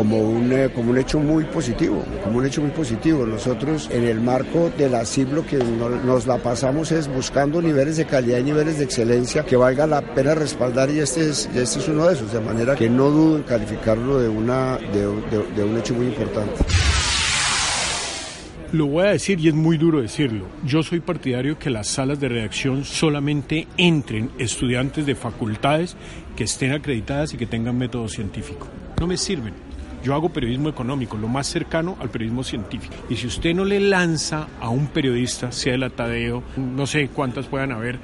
como un, eh, como un hecho muy positivo, como un hecho muy positivo. Nosotros en el marco de la CIB lo que nos la pasamos es buscando niveles de calidad y niveles de excelencia que valga la pena respaldar y este es, este es uno de esos, de manera que no dudo en calificarlo de, una, de un hecho muy importante. Lo voy a decir y es muy duro decirlo. Yo soy partidario que las salas de redacción solamente entren estudiantes de facultades que estén acreditadas y que tengan método científico. No me sirven. Yo hago periodismo económico, lo más cercano al periodismo científico. Y si usted no le lanza a un periodista, sea el Atadeo, no sé cuántas puedan haber,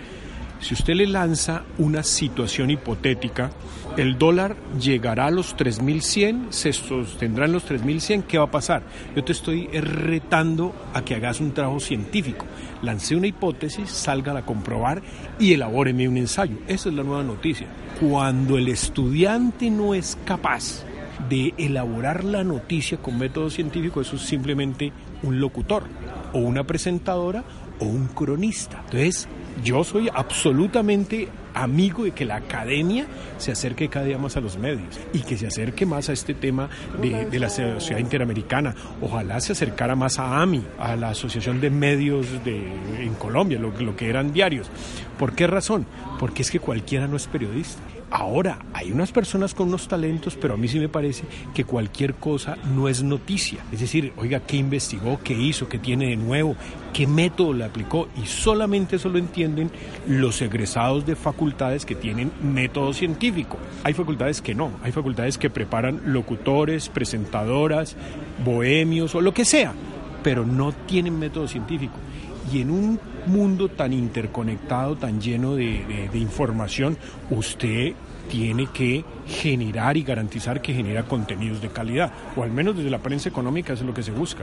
si usted le lanza una situación hipotética, el dólar llegará a los 3.100, se sostendrá en los 3.100, ¿qué va a pasar? Yo te estoy retando a que hagas un trabajo científico. Lancé una hipótesis, salga a comprobar y elabóreme un ensayo. Esa es la nueva noticia. Cuando el estudiante no es capaz de elaborar la noticia con método científico, eso es simplemente un locutor o una presentadora o un cronista. Entonces, yo soy absolutamente amigo de que la academia se acerque cada día más a los medios y que se acerque más a este tema de, la sociedad interamericana. Ojalá se acercara más a AMI, a la Asociación de Medios de, en Colombia, lo, lo que eran diarios. ¿Por qué razón? Porque es que cualquiera no es periodista. Ahora, hay unas personas con unos talentos, pero a mí sí me parece que cualquier cosa no es noticia. Es decir, oiga, ¿qué investigó? ¿Qué hizo? ¿Qué tiene de nuevo? ¿Qué método le aplicó? Y solamente eso lo entienden los egresados de facultades que tienen método científico. Hay facultades que no, hay facultades que preparan locutores, presentadoras, bohemios o lo que sea, pero no tienen método científico. Y en un mundo tan interconectado, tan lleno de, información, usted tiene que generar y garantizar que genera contenidos de calidad, o al menos desde la prensa económica es lo que se busca.